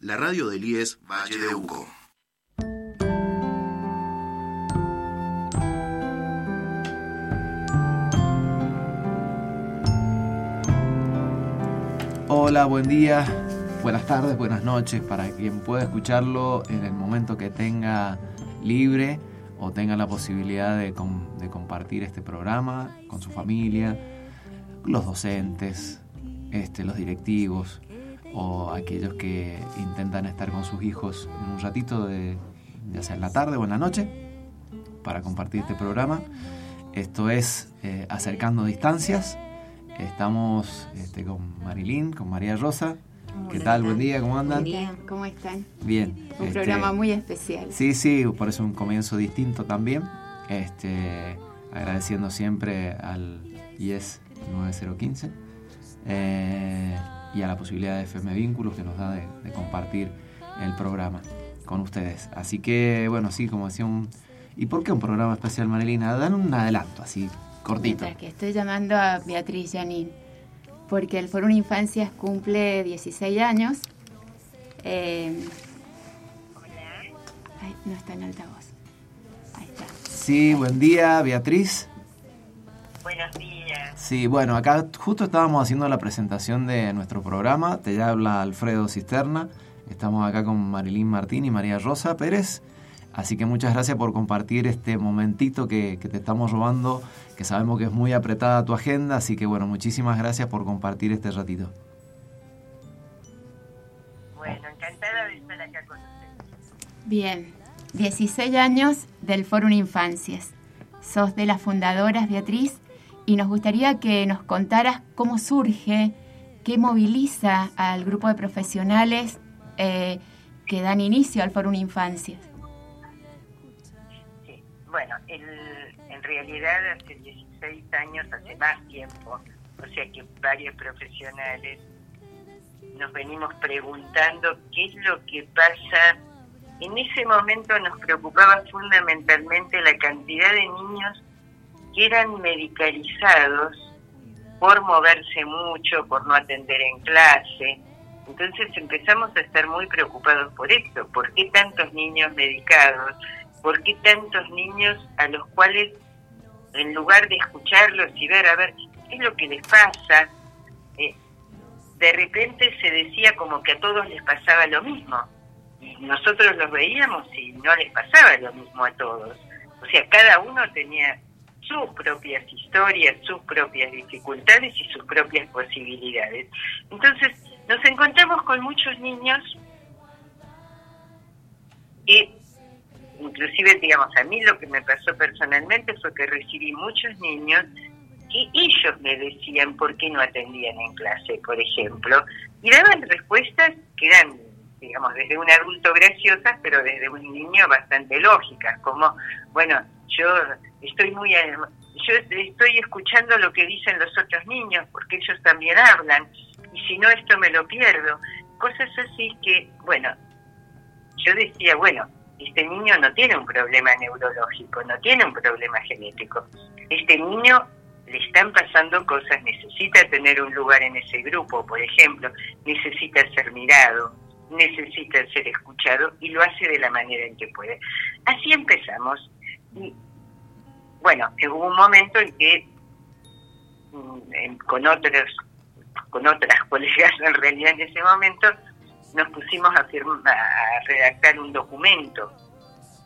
La radio del IES Valle de Uco. Hola, buen día, buenas tardes, buenas noches para quien pueda escucharlo en el momento que tenga libre o tenga la posibilidad de, compartir este programa con su familia, los docentes, este, los directivos o aquellos que intentan estar con sus hijos en un ratito, de, ya sea en la tarde o en la noche, para compartir este programa. Esto es eh, Acercando Distancias. Estamos este, con Marilyn, con María Rosa. ¿Qué tal? Buen día, ¿cómo andan? Bien, ¿cómo están? Bien. Un este, programa muy especial. Sí, sí, por eso un comienzo distinto también. Este, agradeciendo siempre al IES 9015 eh, y a la posibilidad de FM Vínculos que nos da de, compartir el programa con ustedes. Así que, bueno, sí, como decía un... ¿Y por qué un programa especial, Marilina? Dan un adelanto, así, cortito. que estoy llamando a Beatriz Janín porque el Foro Infancias cumple 16 años. Eh, Ay, no está en altavoz. Ahí está. Sí, buen día, Beatriz. Buenos días. Sí, bueno, acá justo estábamos haciendo la presentación de nuestro programa. Te habla Alfredo Cisterna. Estamos acá con Marilyn Martín y María Rosa Pérez. Así que muchas gracias por compartir este momentito que, te estamos robando, que sabemos que es muy apretada tu agenda, así que bueno, muchísimas gracias por compartir este ratito. Bueno, encantada de estar acá con ustedes. Bien, 16 años del Fórum Infancias. Sos de las fundadoras, Beatriz, y nos gustaría que nos contaras cómo surge, qué moviliza al grupo de profesionales eh, que dan inicio al Fórum Infancias. Bueno, en realidad hace 16 años, hace más tiempo, o sea que varios profesionales nos venimos preguntando qué es lo que pasa. En ese momento nos preocupaba fundamentalmente la cantidad de niños que eran medicalizados por moverse mucho, por no atender en clase. Entonces empezamos a estar muy preocupados por esto. ¿Por qué tantos niños medicados? ¿Por qué tantos niños a los cuales, en lugar de escucharlos y ver a ver qué es lo que les pasa, eh, de repente se decía como que a todos les pasaba lo mismo? Y nosotros los veíamos y no les pasaba lo mismo a todos. O sea, cada uno tenía sus propias historias, sus propias dificultades y sus propias posibilidades. Entonces, nos encontramos con muchos niños que inclusive, digamos, a mí lo que me pasó personalmente fue que recibí muchos niños y ellos me decían por qué no atendían en clase, por ejemplo, y daban respuestas que eran, digamos, desde un adulto graciosas, pero desde un niño bastante lógicas, como, bueno, yo estoy muy yo estoy escuchando lo que dicen los otros niños porque ellos también hablan y si no esto me lo pierdo cosas así que bueno yo decía bueno este niño no tiene un problema neurológico, no tiene un problema genético. Este niño le están pasando cosas, necesita tener un lugar en ese grupo, por ejemplo, necesita ser mirado, necesita ser escuchado y lo hace de la manera en que puede. Así empezamos. Y bueno, hubo un momento en que mm, con otros con otras colegas en realidad en ese momento nos pusimos a, a redactar un documento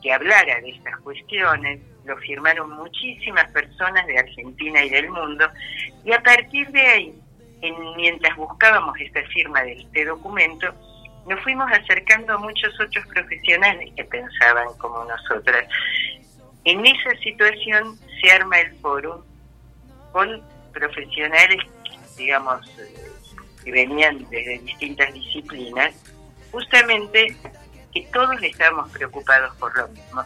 que hablara de estas cuestiones, lo firmaron muchísimas personas de Argentina y del mundo, y a partir de ahí, mientras buscábamos esta firma de este documento, nos fuimos acercando a muchos otros profesionales que pensaban como nosotras. En esa situación se arma el foro con profesionales, digamos, que venían desde distintas disciplinas, justamente que todos estábamos preocupados por lo mismo.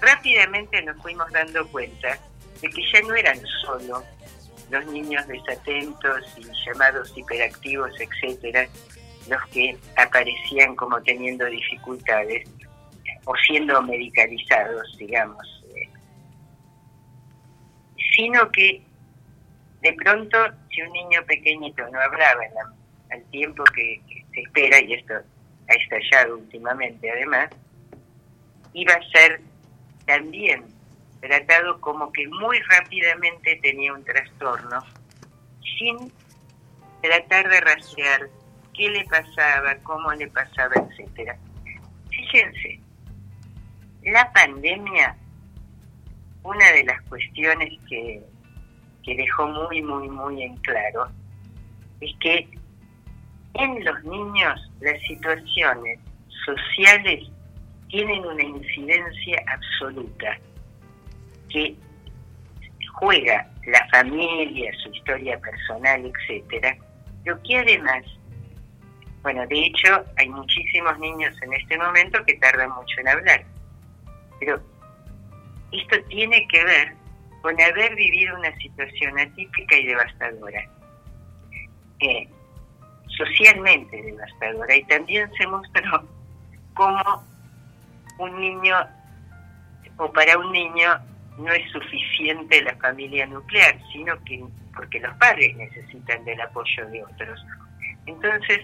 Rápidamente nos fuimos dando cuenta de que ya no eran solo los niños desatentos y llamados hiperactivos, etcétera, los que aparecían como teniendo dificultades o siendo medicalizados, digamos, eh, sino que de pronto si un niño pequeñito no hablaba al tiempo que, se espera, y esto ha estallado últimamente además, iba a ser también tratado como que muy rápidamente tenía un trastorno, sin tratar de rastrear qué le pasaba, cómo le pasaba, etcétera. Fíjense, la pandemia, una de las cuestiones que, que dejó muy, muy, muy en claro, es que en los niños las situaciones sociales tienen una incidencia absoluta que juega la familia, su historia personal, etcétera, pero que además, bueno, de hecho hay muchísimos niños en este momento que tardan mucho en hablar, pero esto tiene que ver con haber vivido una situación atípica y devastadora, eh, socialmente devastadora, y también se mostró cómo un niño o para un niño no es suficiente la familia nuclear, sino que porque los padres necesitan del apoyo de otros. Entonces,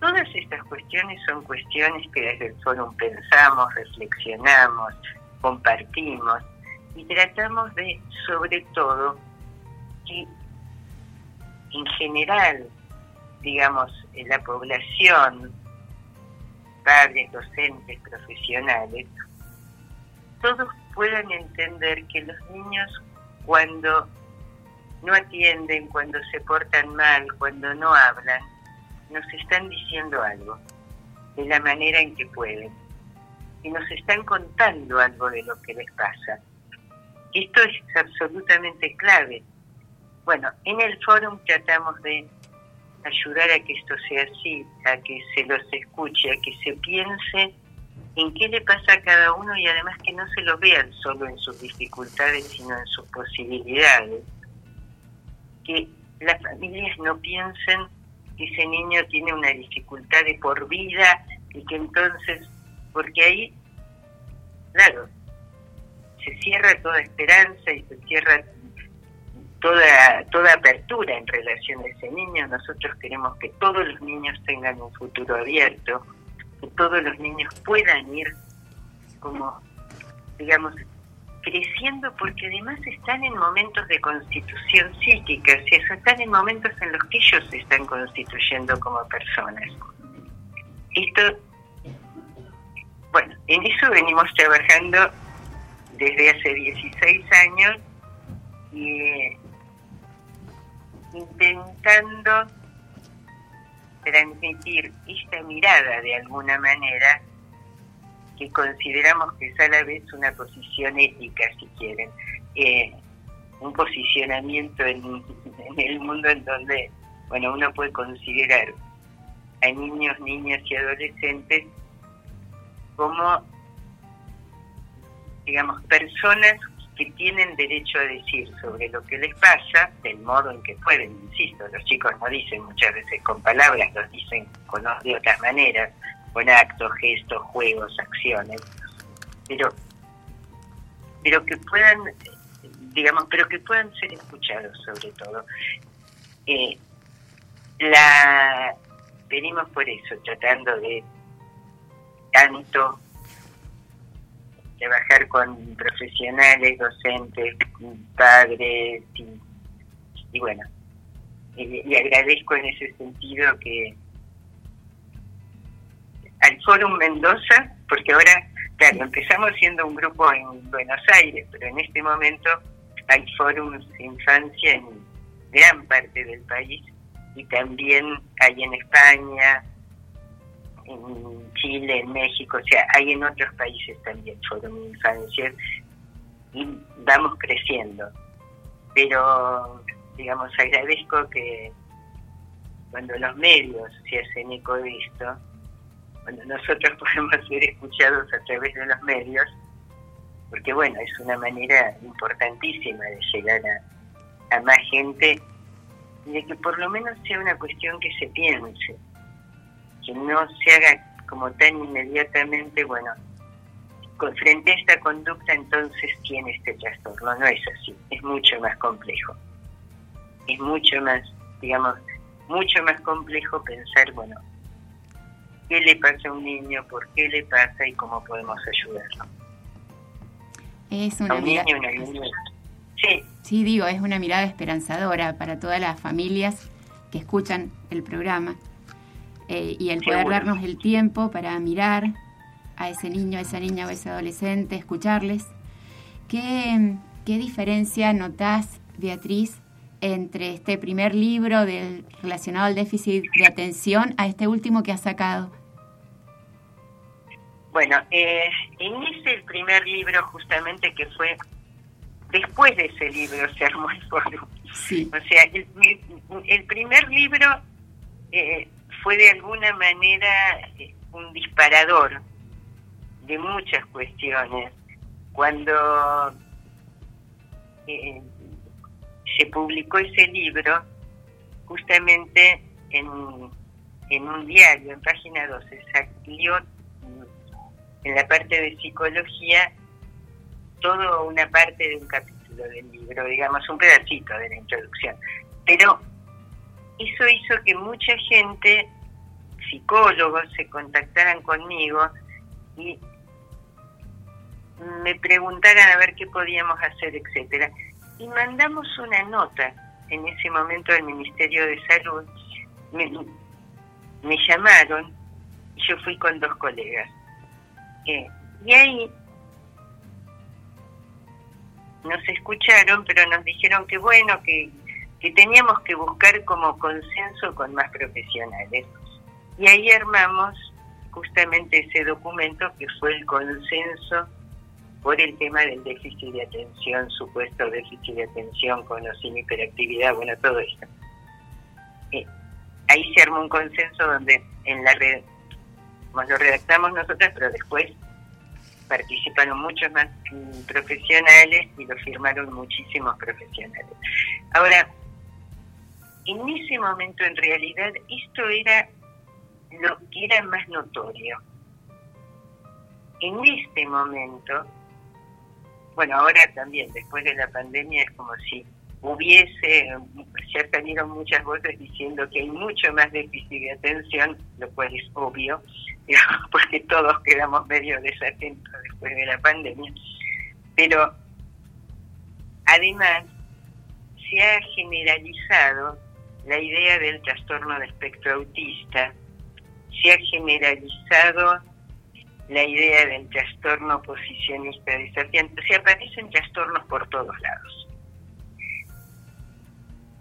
todas estas cuestiones son cuestiones que desde el foro pensamos, reflexionamos, compartimos y tratamos de, sobre todo, que en general, digamos, la población, padres, docentes, profesionales, todos puedan entender que los niños cuando no atienden, cuando se portan mal, cuando no hablan, nos están diciendo algo de la manera en que pueden y nos están contando algo de lo que les pasa. Esto es absolutamente clave. Bueno, en el foro tratamos de ayudar a que esto sea así, a que se los escuche, a que se piense en qué le pasa a cada uno y además que no se lo vean solo en sus dificultades, sino en sus posibilidades. Que las familias no piensen que ese niño tiene una dificultad de por vida y que entonces, porque ahí, claro, se cierra toda esperanza y se cierra toda, toda apertura en relación a ese niño. Nosotros queremos que todos los niños tengan un futuro abierto, que todos los niños puedan ir como, digamos, creciendo porque además están en momentos de constitución psíquica, si están en momentos en los que ellos se están constituyendo como personas. Esto, bueno, en eso venimos trabajando desde hace 16 años y intentando transmitir esta mirada de alguna manera que consideramos que es a la vez una posición ética, si quieren, eh, un posicionamiento en, en, el mundo en donde, bueno, uno puede considerar a niños, niñas y adolescentes como, digamos, personas que tienen derecho a decir sobre lo que les pasa, del modo en que pueden, insisto, los chicos no dicen muchas veces con palabras, los dicen con, de otras maneras, con actos, gestos, juegos, acciones, pero, pero que puedan, digamos, pero que puedan ser escuchados sobre todo. Eh, la venimos por eso, tratando de tanto trabajar con profesionales, docentes, padres y, bueno, y, agradezco en ese sentido que al Fórum Mendoza, porque ahora, claro, empezamos siendo un grupo en Buenos Aires, pero en este momento hay fórums de infancia en gran parte del país y también hay en España, en Chile, en México, o sea, hay en otros países también Fórum de Infancia y vamos creciendo. Pero, digamos, agradezco que cuando los medios se hacen eco de esto, cuando nosotros podemos ser escuchados a través de los medios, porque bueno, es una manera importantísima de llegar a, a más gente y de que por lo menos sea una cuestión que se piense que no se haga como tan inmediatamente, bueno, con, frente a esta conducta entonces tiene este trastorno. No es así, es mucho más complejo. Es mucho más, digamos, mucho más complejo pensar, bueno, qué le pasa a un niño, por qué le pasa y cómo podemos ayudarlo. Es una mirada... Sí. sí, digo, es una mirada esperanzadora para todas las familias que escuchan el programa eh, y el poder darnos el tiempo para mirar a ese niño, a esa niña o a ese adolescente, escucharles. ¿Qué, qué diferencia notás, Beatriz, entre este primer libro del, relacionado al déficit de atención a este último que ha sacado? Bueno, eh, en ese primer libro justamente que fue, después de ese libro se armó el foro. Sí. O sea, el, primer libro eh, fue de alguna manera eh, un disparador de muchas cuestiones. Cuando eh, se publicó ese libro, justamente en, en un diario, en página 12, salió en la parte de psicología toda una parte de un capítulo del libro, digamos, un pedacito de la introducción. Pero eso hizo que mucha gente, psicólogos, se contactaran conmigo y me preguntaran a ver qué podíamos hacer, etcétera. Y mandamos una nota en ese momento del Ministerio de Salud. Me, me llamaron y yo fui con dos colegas. Eh, y ahí nos escucharon, pero nos dijeron que bueno, que, que teníamos que buscar como consenso con más profesionales. Y ahí armamos justamente ese documento que fue el consenso por el tema del déficit de atención, supuesto déficit de atención con sin hiperactividad, bueno, todo esto. Eh, ahí se armó un consenso donde en la red, lo redactamos nosotros, pero después participaron muchos más profesionales y lo firmaron muchísimos profesionales. Ahora, en ese momento en realidad esto era lo que era más notorio. En este momento, bueno, ahora también, después de la pandemia, es como si hubiese, ya salieron muchas voces diciendo que hay mucho más déficit de atención, lo cual es obvio, porque todos quedamos medio desatentos después de la pandemia. Pero además se ha generalizado la idea del trastorno de espectro autista, se ha generalizado la idea del trastorno posicionista desafiante, se aparecen trastornos por todos lados.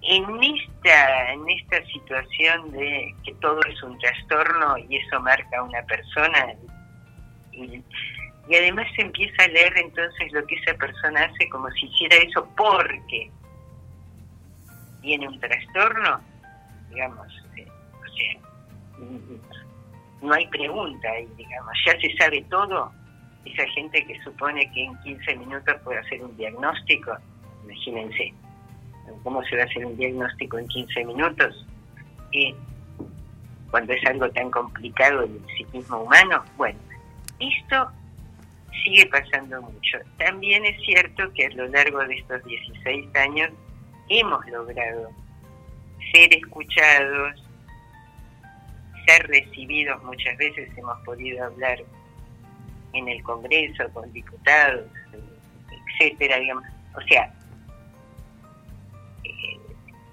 En esta, en esta situación de que todo es un trastorno y eso marca a una persona, y, y además se empieza a leer entonces lo que esa persona hace como si hiciera eso porque tiene un trastorno, digamos, o no hay pregunta ahí, digamos, ya se sabe todo. Esa gente que supone que en 15 minutos puede hacer un diagnóstico, imagínense, ¿cómo se va a hacer un diagnóstico en 15 minutos? Y cuando es algo tan complicado el psiquismo humano, bueno, esto sigue pasando mucho. También es cierto que a lo largo de estos 16 años hemos logrado ser escuchados, ser recibidos muchas veces, hemos podido hablar en el Congreso con diputados, etcétera, digamos. O sea, eh,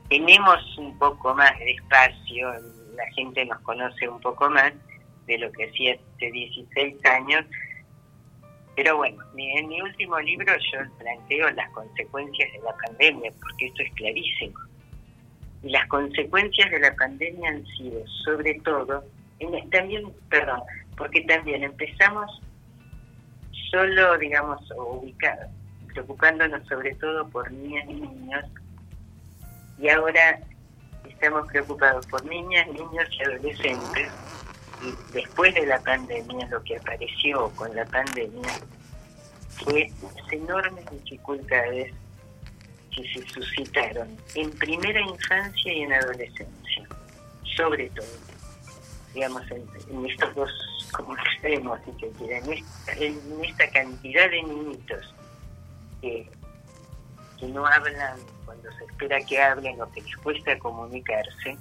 tenemos un poco más de espacio, la gente nos conoce un poco más de lo que hacía hace 16 años, pero bueno, en mi último libro yo planteo las consecuencias de la pandemia, porque esto es clarísimo y las consecuencias de la pandemia han sido, sobre todo, también, perdón, porque también empezamos solo, digamos, ubicados, preocupándonos sobre todo por niñas y niños, y ahora estamos preocupados por niñas, niños y adolescentes, y después de la pandemia, lo que apareció con la pandemia fue las enormes dificultades que se suscitaron en primera infancia y en adolescencia, sobre todo, digamos, en, estos dos como extremos, si se quiere, en esta, cantidad de niñitos que, que no hablan cuando se espera que hablen o que les cuesta comunicarse,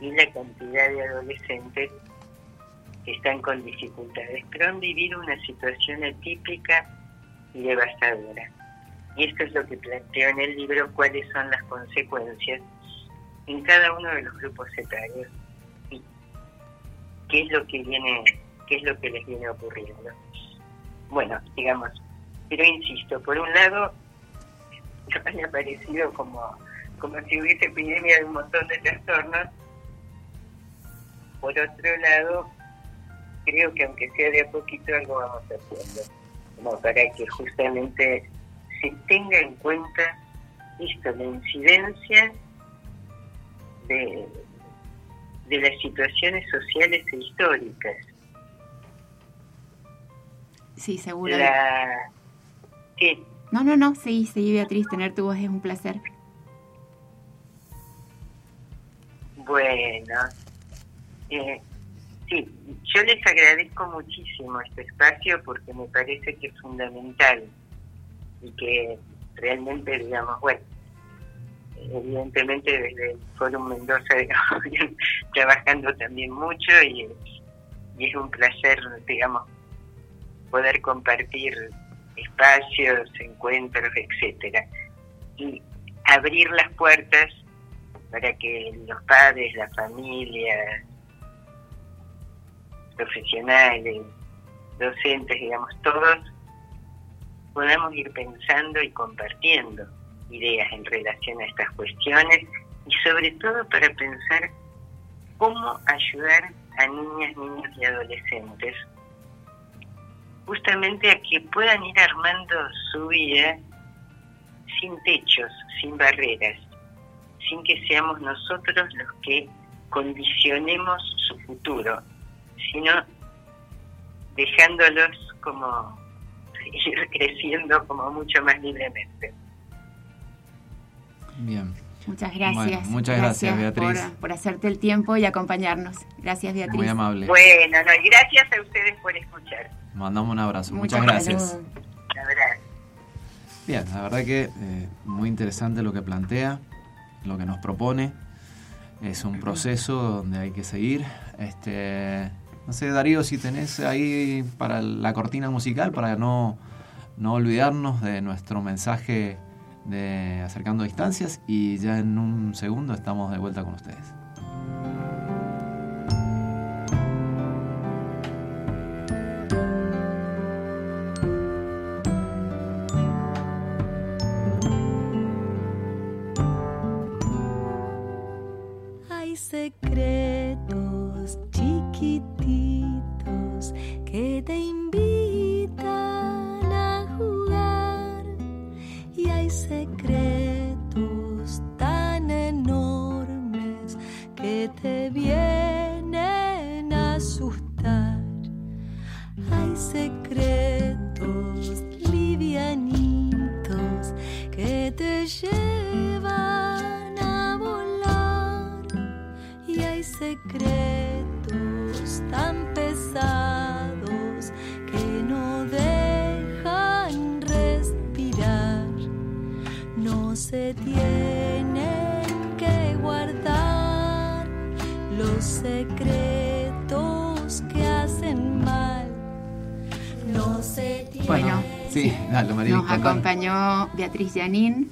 y la cantidad de adolescentes que están con dificultades, pero han vivido una situación atípica y devastadora. Y esto es lo que planteo en el libro, cuáles son las consecuencias en cada uno de los grupos etarios y qué es lo que viene, qué es lo que les viene ocurriendo. Bueno, digamos, pero insisto, por un lado, me ha parecido como, como si hubiese epidemia de un montón de trastornos. Por otro lado, creo que aunque sea de a poquito algo vamos haciendo, como para que justamente se tenga en cuenta esto, la incidencia de, de las situaciones sociales e históricas. Sí, seguro. La, ¿Qué? No, no, no, sí, sí, Beatriz, tener tu voz es un placer. Bueno, eh, sí, yo les agradezco muchísimo este espacio porque me parece que es fundamental y que realmente, digamos, bueno, evidentemente desde el Fórum Mendoza, digamos, trabajando también mucho y, y es un placer, digamos, poder compartir espacios, encuentros, etcétera, y abrir las puertas para que los padres, la familia, profesionales, docentes, digamos, todos podamos ir pensando y compartiendo ideas en relación a estas cuestiones y sobre todo para pensar cómo ayudar a niñas, niños y adolescentes justamente a que puedan ir armando su vida sin techos, sin barreras, sin que seamos nosotros los que condicionemos su futuro, sino dejándolos como ir creciendo como mucho más libremente. Bien. Muchas gracias. muchas gracias, Beatriz. Por, por, hacerte el tiempo y acompañarnos. Gracias, Beatriz. Muy amable. Bueno, no, y gracias a ustedes por escuchar. Mandamos un abrazo. Muchas, Muchas gracias. La verdad. Bien, la verdad que eh, muy interesante lo que plantea, lo que nos propone. Es un proceso donde hay que seguir. Este, no sé, Darío, si tenés ahí para la cortina musical, para no, no olvidarnos de nuestro mensaje de Acercando Distancias y ya en un segundo estamos de vuelta con ustedes. Sí, dale, María. Nos acompañó Beatriz Janín.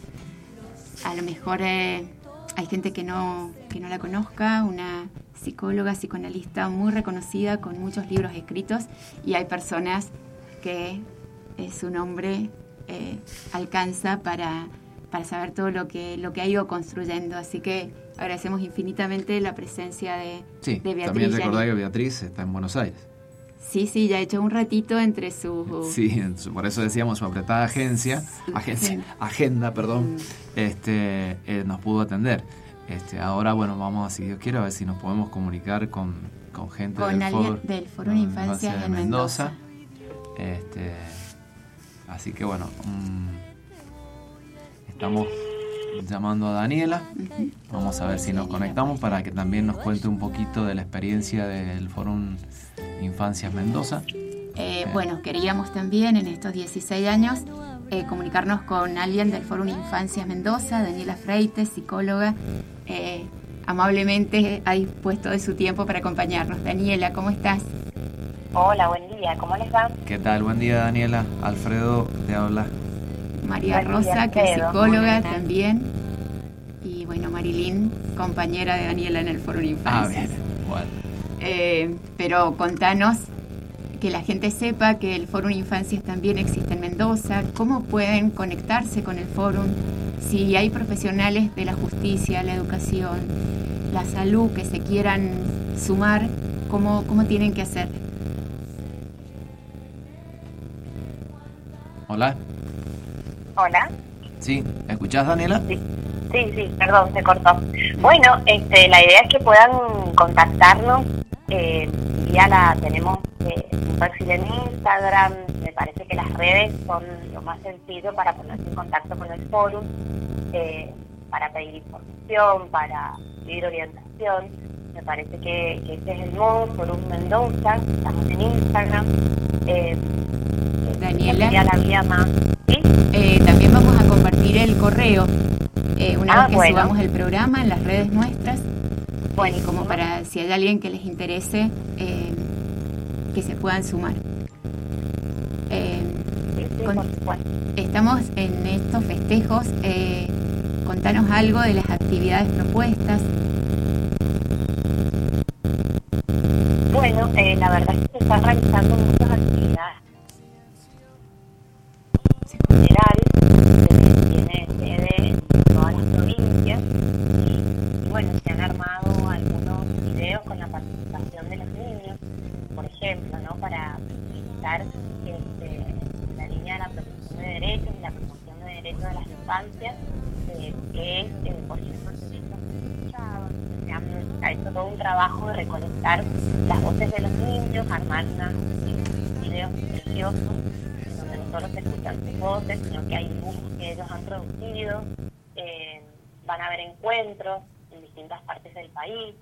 A lo mejor eh, hay gente que no, que no la conozca, una psicóloga, psicoanalista muy reconocida con muchos libros escritos y hay personas que eh, su nombre eh, alcanza para, para saber todo lo que, lo que ha ido construyendo. Así que agradecemos infinitamente la presencia de, Sí, de Beatriz también recordar que Beatriz está en Buenos Aires. Sí, sí, ya ha hecho un ratito entre sus... Sí, su- por eso decíamos su apretada agencia, agencia, agenda, perdón, este, eh, nos pudo atender. Este, ahora, bueno, vamos a, si Dios quiere, a ver si nos podemos comunicar con, con gente Con del, foro, del Foro de Infancias de en Mendoza. Este, así que bueno, mm, estamos llamando a Daniela. Vamos a ver si nos conectamos para que también nos cuente un poquito de la experiencia del Foro Infancias Mendoza. Eh, bueno, queríamos también en estos 16 años eh, comunicarnos con alguien del Foro Infancias Mendoza, Daniela Freites, psicóloga. eh, amablemente ha dispuesto de su tiempo para acompañarnos. Daniela, ¿cómo estás? Hola, buen día, ¿cómo les va? ¿Qué tal? Buen día, Daniela. Alfredo te habla. María Rosa, que es psicóloga también. Y bueno, Marilyn, compañera de Daniela en el Foro Ah, Infancia. bien. Bueno. Eh, pero contanos que la gente sepa que el Fórum Infancias también existe en Mendoza, cómo pueden conectarse con el Fórum, si hay profesionales de la justicia, la educación, la salud que se quieran sumar, cómo, cómo tienen que hacer. Hola. Hola. Sí, ¿me escuchás, Daniela? Sí, sí, sí, perdón, se cortó. Bueno, este, la idea es que puedan contactarnos. Eh, ya la tenemos eh, un perfil en Instagram. Me parece que las redes son lo más sencillo para ponerse en contacto con el forum, eh, para pedir información, para pedir orientación. Me parece que, que ese es el modo, Forum Mendoza. Estamos en Instagram. Eh, Daniela. Sería la vía más. ¿sí? Eh, también vamos a compartir el correo eh, una Ah, vez que bueno. subamos el programa en las redes nuestras. Bueno, como para si hay alguien que les interese, que se puedan sumar. Sí, sí, con- por estamos en estos festejos. eh, contanos algo de las actividades propuestas. Bueno, eh, la verdad que se están realizando muchas actividades generales, que tiene sede en todas las provincias y, y bueno, se han armado algunos videos con la participación de los niños, por ejemplo, ¿no? Para visibilizar este, la línea de la protección de derechos y la promoción de derechos de las infancias, eh, que es, eh, por ejemplo, el derecho a ser escuchado. Se han- se ha hecho todo un trabajo de recolectar las voces de los niños, armar unos videos preciosos donde no solo se escuchan sus voces, sino que hay dibujos que ellos han producido. Eh, van a haber encuentros en distintas partes del país.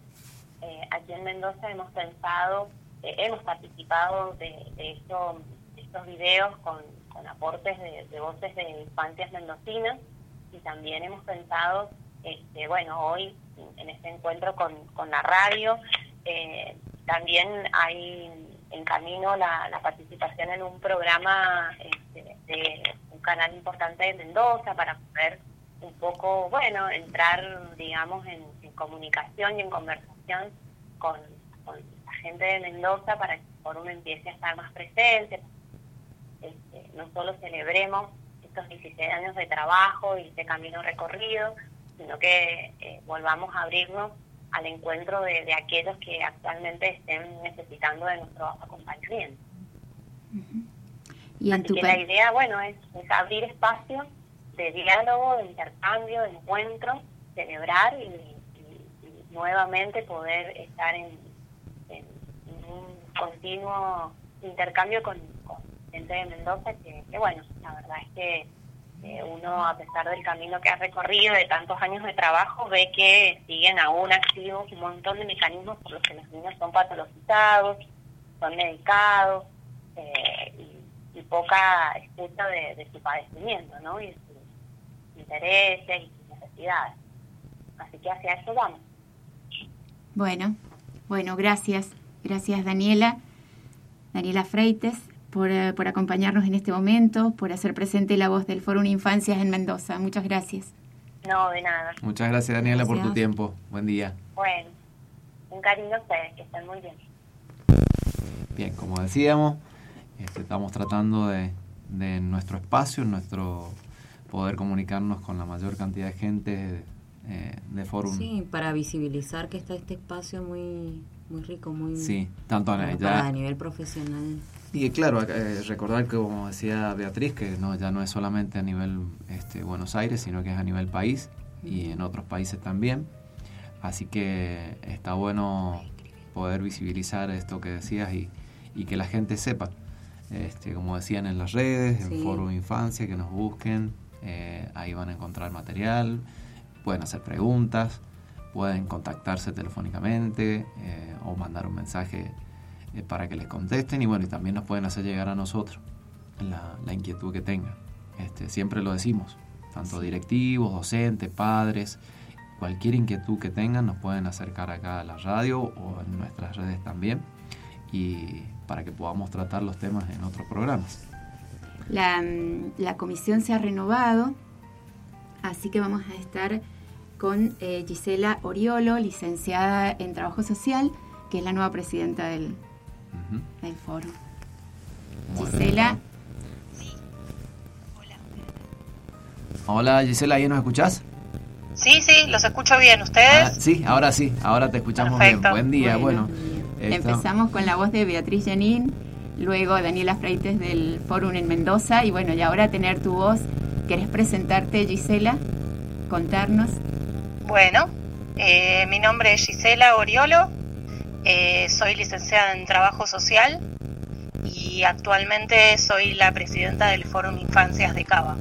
Eh, aquí en Mendoza hemos pensado, eh, hemos participado de, de esto- estos videos con, aportes de, voces de infancias mendocinas y también hemos pensado, este, bueno, hoy en este encuentro con, con la radio, eh, también hay en camino la, la participación en un programa este, de un canal importante de Mendoza para poder un poco, bueno, entrar, digamos, en, en comunicación y en conversación con, con la gente de Mendoza para que el foro empiece a estar más presente, este, no solo celebremos estos 16 años de trabajo y este camino recorrido, sino que eh, volvamos a abrirnos al encuentro de, de aquellos que actualmente estén necesitando de nuestro acompañamiento. Y en Así tu que la idea, bueno, es, es abrir espacios de diálogo, de intercambio, de encuentro, celebrar y, nuevamente poder estar en, un continuo intercambio con, gente de Mendoza que, que, bueno, la verdad es que uno, a pesar del camino que ha recorrido, de tantos años de trabajo, ve que siguen aún activos un montón de mecanismos por los que los niños son patologizados, son medicados, eh, y, poca escucha de, de su padecimiento, ¿no? Y intereses y sus necesidades. Así que hacia eso vamos. Bueno, bueno, gracias. Gracias Daniela, Daniela Freites, por, eh, por acompañarnos en este momento, por hacer presente la voz del Foro Infancias en Mendoza. Muchas gracias. No, de nada. Muchas gracias, Daniela, por tu tiempo. Buen día. Bueno, un cariño a ustedes, que estén muy bien. Bien, como decíamos, este, estamos tratando de, de nuestro espacio, en nuestro poder comunicarnos con la mayor cantidad de gente eh, de Forum. Sí, para visibilizar que está este espacio muy muy rico, muy Sí, tanto a, ya- nivel profesional. Y claro, eh, recordar que como decía Beatriz, que no ya no es solamente a nivel este, Buenos Aires, sino que es a nivel país y en otros países también. Así que está bueno poder visibilizar esto que decías y, y que la gente sepa. Este, como decían en las redes, en Sí. Foro Infancia, que nos busquen, eh, ahí van a encontrar material, pueden hacer preguntas, pueden contactarse telefónicamente eh, o mandar un mensaje eh, para que les contesten y bueno, y también nos pueden hacer llegar a nosotros la, la inquietud que tengan. Este, siempre lo decimos, tanto directivos, docentes, padres, cualquier inquietud que tengan nos pueden acercar acá a la radio o en nuestras redes también y para que podamos tratar los temas en otros programas. La, mm, la comisión se ha renovado, así que vamos a estar con eh, Gisela Oriolo, licenciada en Trabajo Social, que es la nueva presidenta del, del foro. Bueno. Gisela, Hola Gisela, ¿ahí nos escuchás? Sí, sí, los escucho bien. Ah, ¿Ustedes? sí, ahora sí, ahora te escuchamos Perfecto. bien. Buen día, bueno. empezamos con la voz de Beatriz Janín, luego Daniela Freites del Fórum en Mendoza, y bueno, y ahora tener tu voz. ¿Querés presentarte, Gisela? Contarnos. Bueno, eh, mi nombre es Gisela Oriolo, eh, soy licenciada en Trabajo Social y actualmente soy la presidenta del Fórum Infancias de Cava.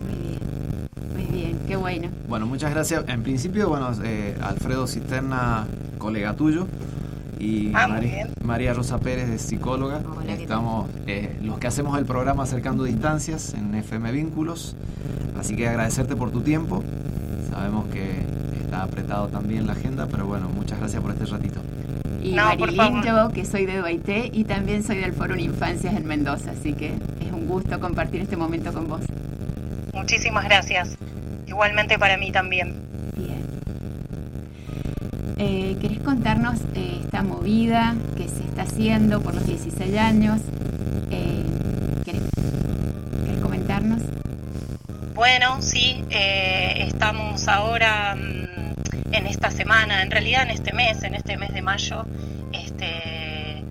Muy bien, muy bien, qué bueno. Bueno, muchas gracias. En principio, bueno, eh, Alfredo Cisterna, colega tuyo, y Ah. María Rosa Pérez, de psicóloga. Hola, ¿qué Estamos eh, los que hacemos el programa Acercando Distancias en FM Vínculos. Así que agradecerte por tu tiempo. Sabemos que está apretado también la agenda, pero bueno, muchas gracias por este ratito. Y No, favor. yo que soy de Duaité y también soy del Fórum Infancias en Mendoza, así que es un gusto compartir este momento con vos. Muchísimas gracias. Igualmente para mí también. Eh, ¿Querés contarnos eh, esta movida que se está haciendo por los 16 años? Eh, ¿querés, comentarnos? Bueno, sí, estamos ahora mm, en esta semana, en realidad en este mes, en este mes de mayo, este,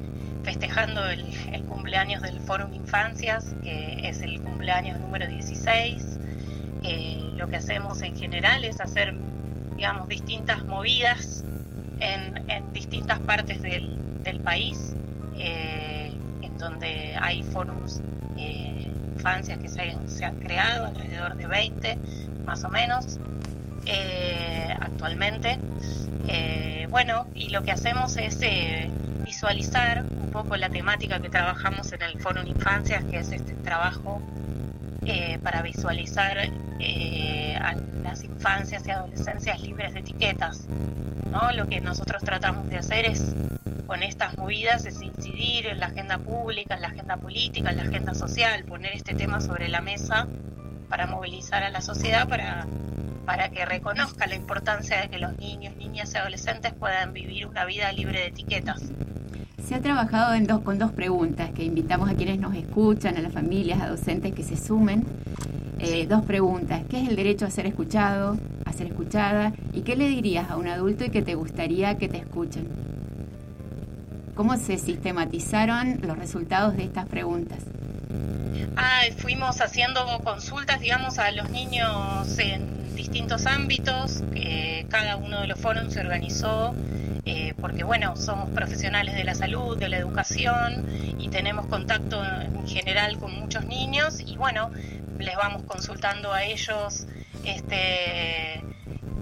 festejando el, cumpleaños del Fórum Infancias, que es el cumpleaños número 16. Eh, lo que hacemos en general es hacer, digamos, distintas movidas en, en distintas partes del, país, eh, en donde hay forums eh, infancias que se, han creado, alrededor de 20 más o menos eh, actualmente. Eh, bueno, y lo que hacemos es visualizar un poco la temática que trabajamos en el Foro Infancias, que es este trabajo para visualizar eh, a las infancias y adolescencias libres de etiquetas. ¿No? Lo que nosotros tratamos de hacer es, con estas movidas, es incidir en la agenda pública, en la agenda política, en la agenda social, poner este tema sobre la mesa para movilizar a la sociedad, para, para que reconozca la importancia de que los niños, niñas y adolescentes puedan vivir una vida libre de etiquetas. Se ha trabajado con dos preguntas que invitamos a quienes nos escuchan, a las familias, a docentes que se sumen. Eh, dos preguntas. ¿Qué es el derecho a ser escuchado, a ser escuchada? ¿Y qué le dirías a un adulto y que te gustaría que te escuchen? ¿Cómo se sistematizaron los resultados de estas preguntas? Ah, fuimos haciendo consultas, digamos, a los niños en distintos ámbitos. eh, cada uno de los foros se organizó eh, porque, bueno, somos profesionales de la salud, de la educación y tenemos contacto en general con muchos niños y, bueno, les vamos consultando a ellos este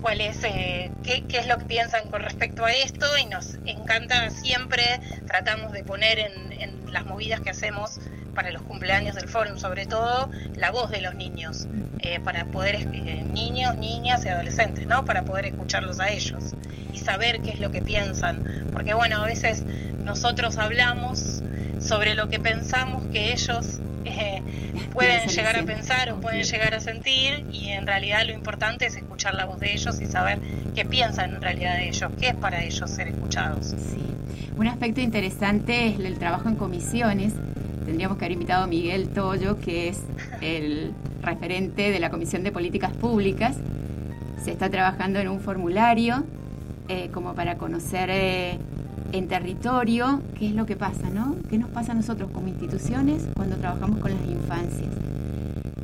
cuál es eh, qué, es lo que piensan con respecto a esto y nos encanta siempre tratamos de poner en, en las movidas que hacemos para los cumpleaños del fórum sobre todo la voz de los niños eh, para poder eh, niños niñas y adolescentes no para poder escucharlos a ellos y saber qué es lo que piensan. Porque bueno a veces nosotros hablamos sobre lo que pensamos que ellos eh, pueden llegar a pensar o pueden llegar a sentir y en realidad lo importante es escuchar la voz de ellos y saber qué piensan en realidad de ellos, qué es para ellos ser escuchados. Sí. Un aspecto interesante es el trabajo en comisiones. Tendríamos que haber invitado a Miguel Toyo, que es el referente de la Comisión de Políticas Públicas. Se está trabajando en un formulario eh, como para conocer eh, en territorio qué es lo que pasa, ¿no? ¿Qué nos pasa a nosotros como instituciones cuando trabajamos con las infancias?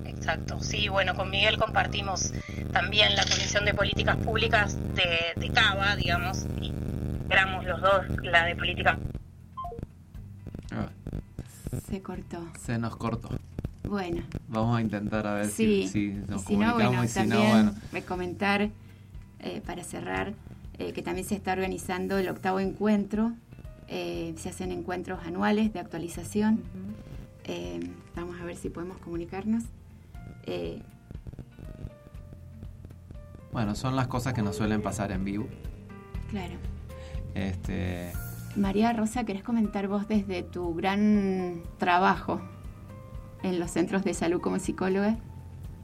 Exacto, sí, bueno, con Miguel compartimos también la Comisión de Políticas Públicas de, de Cava, digamos, y éramos los dos la de políticas Ah, Se cortó. Se nos cortó. Bueno, Vamos a intentar a ver Sí, si, si y nos si no, comunicamos bueno, y si también no, bueno. recomendar, eh, para cerrar, eh, que también se está organizando el octavo encuentro. Eh, se hacen encuentros anuales de actualización. Eh, vamos a ver si podemos comunicarnos. Eh, Bueno, son las cosas que nos suelen pasar en vivo. claro, Este, María Rosa, ¿querés comentar vos desde tu gran trabajo en los centros de salud como psicóloga?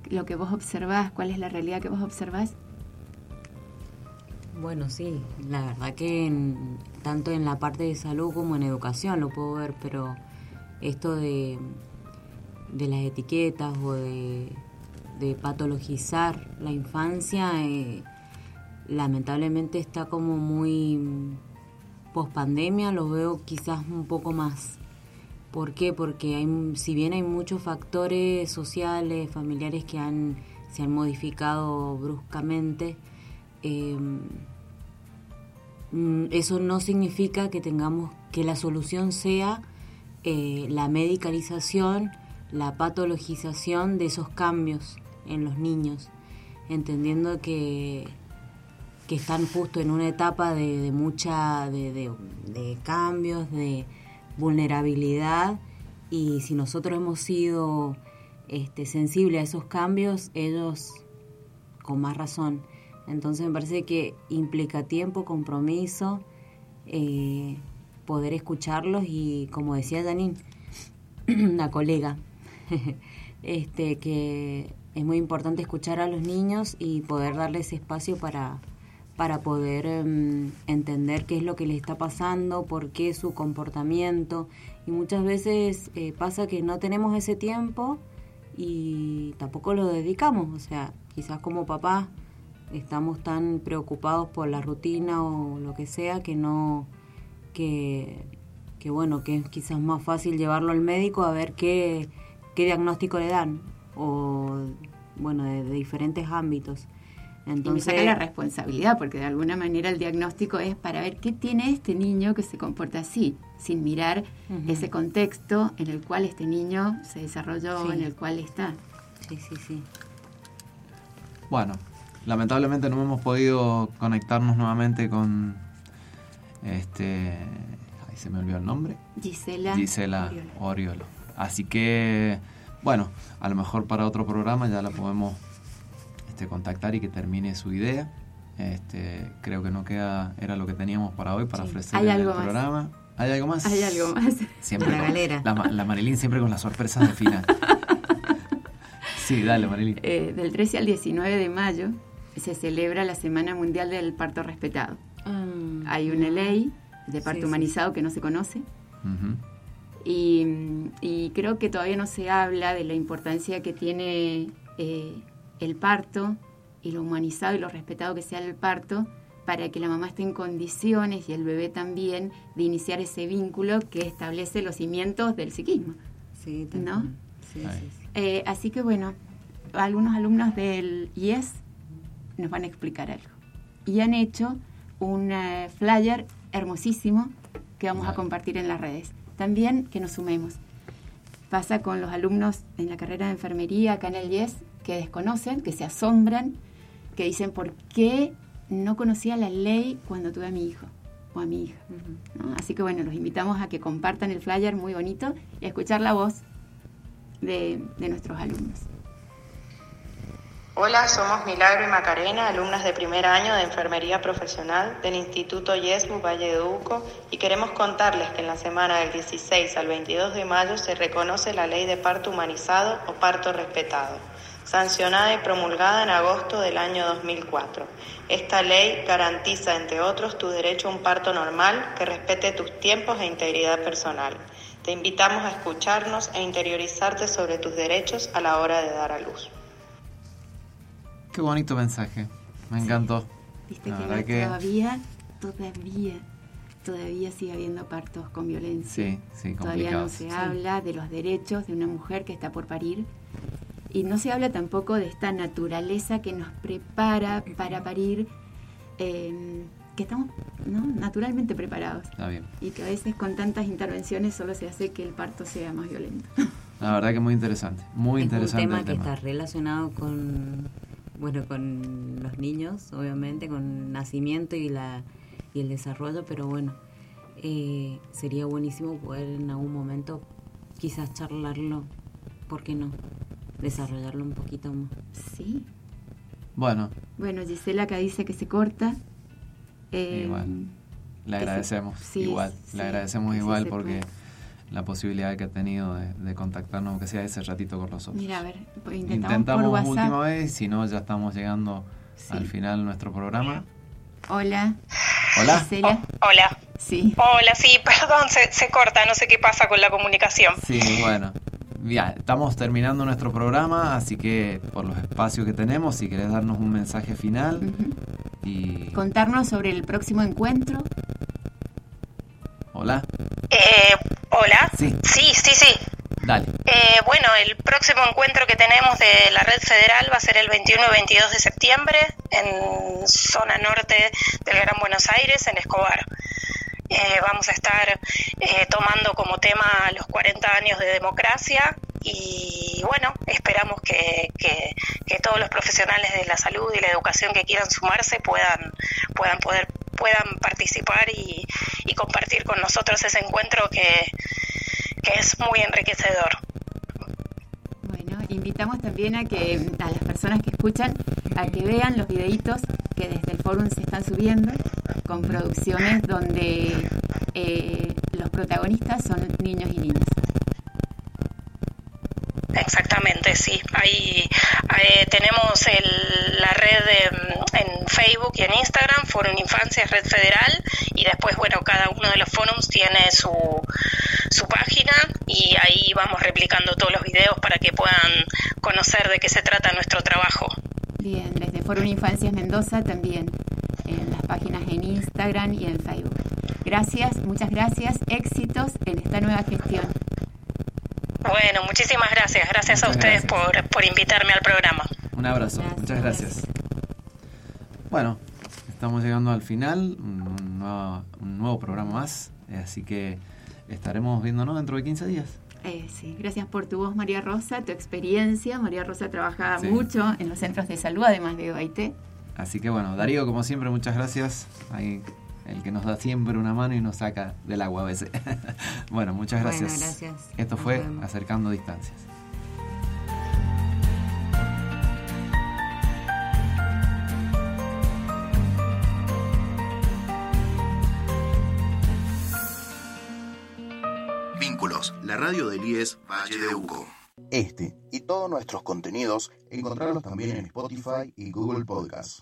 Lo que vos observás, cuál es la realidad que vos observás. Bueno, sí, la verdad que en- tanto en la parte de salud como en educación lo puedo ver, pero esto de, de las etiquetas o de, de patologizar la infancia, eh, lamentablemente está como muy post pandemia, lo veo quizás un poco más. ¿Por qué? Porque hay, si bien hay muchos factores sociales, familiares que han, se han modificado bruscamente, eh, mm, eso no significa que tengamos que la solución sea eh, la medicalización, la patologización de esos cambios en los niños, entendiendo que, que están justo en una etapa de, mucha de cambios, de vulnerabilidad y si nosotros hemos sido este, sensibles a esos cambios, ellos con más razón. Entonces me parece que implica tiempo, compromiso, eh, poder escucharlos y como decía Janine, una colega, este, que es muy importante escuchar a los niños y poder darles espacio para, para poder em, entender qué es lo que les está pasando, por qué su comportamiento. Y muchas veces eh, pasa que no tenemos ese tiempo y tampoco lo dedicamos. O sea, quizás como papás estamos tan preocupados por la rutina o lo que sea que no, que, que bueno, que es quizás más fácil llevarlo al médico a ver qué, qué diagnóstico le dan o bueno, de, de diferentes ámbitos. y me Entonces, saca la responsabilidad, porque de alguna manera el diagnóstico es para ver qué tiene este niño que se comporta así, sin mirar ese contexto en el cual este niño se desarrolló, Sí. en el cual está. sí, sí, sí. Bueno, lamentablemente no hemos podido conectarnos nuevamente con este. Ahí se me olvidó el nombre. Gisela. Gisela. Oriolo. Así que, bueno, a lo mejor para otro programa ya la podemos este, contactar y que termine su idea. Este, creo que no queda, era lo que teníamos para hoy para Sí. ofrecer el más. programa. ¿Hay algo más? Hay algo más. Siempre La con- galera. La, la Marilyn siempre con las sorpresas de final. sí, dale, Marilyn. Eh, del 13 al 19 de mayo se celebra la Semana Mundial del Parto Respetado. Hay una ley de parto Sí, sí. humanizado que no se conoce y, y creo que todavía no se habla de la importancia que tiene eh, el parto y lo humanizado y lo respetado que sea el parto para que la mamá esté en condiciones y el bebé también de iniciar ese vínculo que establece los cimientos del psiquismo. Sí, ¿No? sí. Eh, así que bueno, algunos alumnos del IES nos van a explicar algo. Y han hecho un eh, flyer hermosísimo que vamos a compartir en las redes. También que nos sumemos. Pasa con los alumnos en la carrera de enfermería acá en el IES que desconocen, que se asombran, que dicen, ¿por qué no conocía la ley cuando tuve a mi hijo o a mi hija? ¿no? Así que bueno, los invitamos a que compartan el flyer muy bonito y a escuchar la voz de, de nuestros alumnos. Hola, somos Milagro y Macarena, alumnas de primer año de Enfermería Profesional del Instituto Yesbu Valle de Uco y queremos contarles que en la semana del 16 al 22 de mayo se reconoce la ley de parto humanizado o parto respetado, sancionada y promulgada en agosto del año 2004. Esta ley garantiza, entre otros, tu derecho a un parto normal que respete tus tiempos e integridad personal. Te invitamos a escucharnos e interiorizarte sobre tus derechos a la hora de dar a luz. Qué bonito mensaje. Me encantó. Viste La que, no- que- todavía, todavía, todavía sigue habiendo partos con violencia. Sí, sí, Todavía no se Sí. habla de los derechos de una mujer que está por parir. Y no se habla tampoco de esta naturaleza que nos prepara para parir, eh, que estamos ¿no? naturalmente preparados. Está bien. Y que a veces con tantas intervenciones solo se hace que el parto sea más violento. La verdad que muy interesante. Muy es interesante un tema el que tema. está relacionado con bueno con los niños obviamente con nacimiento y la y el desarrollo pero bueno eh, sería buenísimo poder en algún momento quizás charlarlo ¿por qué no? desarrollarlo un poquito más Sí. Bueno, Bueno, Gisela acá dice que se corta. Eh, Igual. le agradecemos sí, igual, sí, le agradecemos igual porque la posibilidad que ha tenido de, de contactarnos, aunque sea ese ratito con nosotros. Mira, a ver, pues intentamos, Intentamos por WhatsApp. última vez, si no, ya estamos llegando Sí. al final de nuestro programa. Hola. Hola. Gisela. Hola. Sí. Hola, sí, perdón, se, se corta, no sé qué pasa con la comunicación. Sí, bueno. Ya, estamos terminando nuestro programa, así que por los espacios que tenemos, si querés darnos un mensaje final y... Contarnos sobre el próximo encuentro. Hola. Eh, Hola. Sí. Sí, sí, sí. Dale. Eh, bueno, el próximo encuentro que tenemos de la red federal va a ser el 21 y 22 de septiembre en zona norte del Gran Buenos Aires, en Escobar. Eh, vamos a estar eh, tomando como tema los 40 años de democracia y bueno, esperamos que, que- que todos los profesionales de la salud y la educación que quieran sumarse puedan, puedan poder puedan participar y, y compartir con nosotros ese encuentro que, es muy enriquecedor. Bueno, invitamos también a que a las personas que escuchan a que vean los videitos que desde el fórum se están subiendo con producciones donde eh, los protagonistas son niños y niñas. Exactamente, sí. Ahí eh, tenemos el- la red mm, en Facebook y en Instagram, Fórum Infancia Red Federal, y después, bueno, cada uno de los forums tiene su, su página y ahí vamos replicando todos los videos para que puedan conocer de qué se trata nuestro trabajo. Bien, desde Fórum Infancias Mendoza también, en las páginas en Instagram y en Facebook. Gracias, muchas gracias, éxitos en esta nueva gestión. Bueno, muchísimas gracias. Gracias a ustedes gracias. por, por invitarme al programa. Un abrazo. Gracias. Muchas gracias. Bueno, estamos llegando al final, un nuevo, un nuevo programa más, eh, así que estaremos viéndonos dentro de 15 días. Eh, sí, gracias por tu voz, María Rosa, tu experiencia. María Rosa trabaja Sí. mucho en los centros de salud, además de OIT. Así que bueno, Darío, como siempre, muchas gracias. Ahí, el que nos da siempre una mano y nos saca del agua a veces. bueno, muchas Bueno, gracias. gracias. Esto Nos fue vemos. Acercando Distancias. Vínculos, la radio del IES Valle de Uco. Este y todos nuestros contenidos encontrarlos también en Spotify y Google Podcast.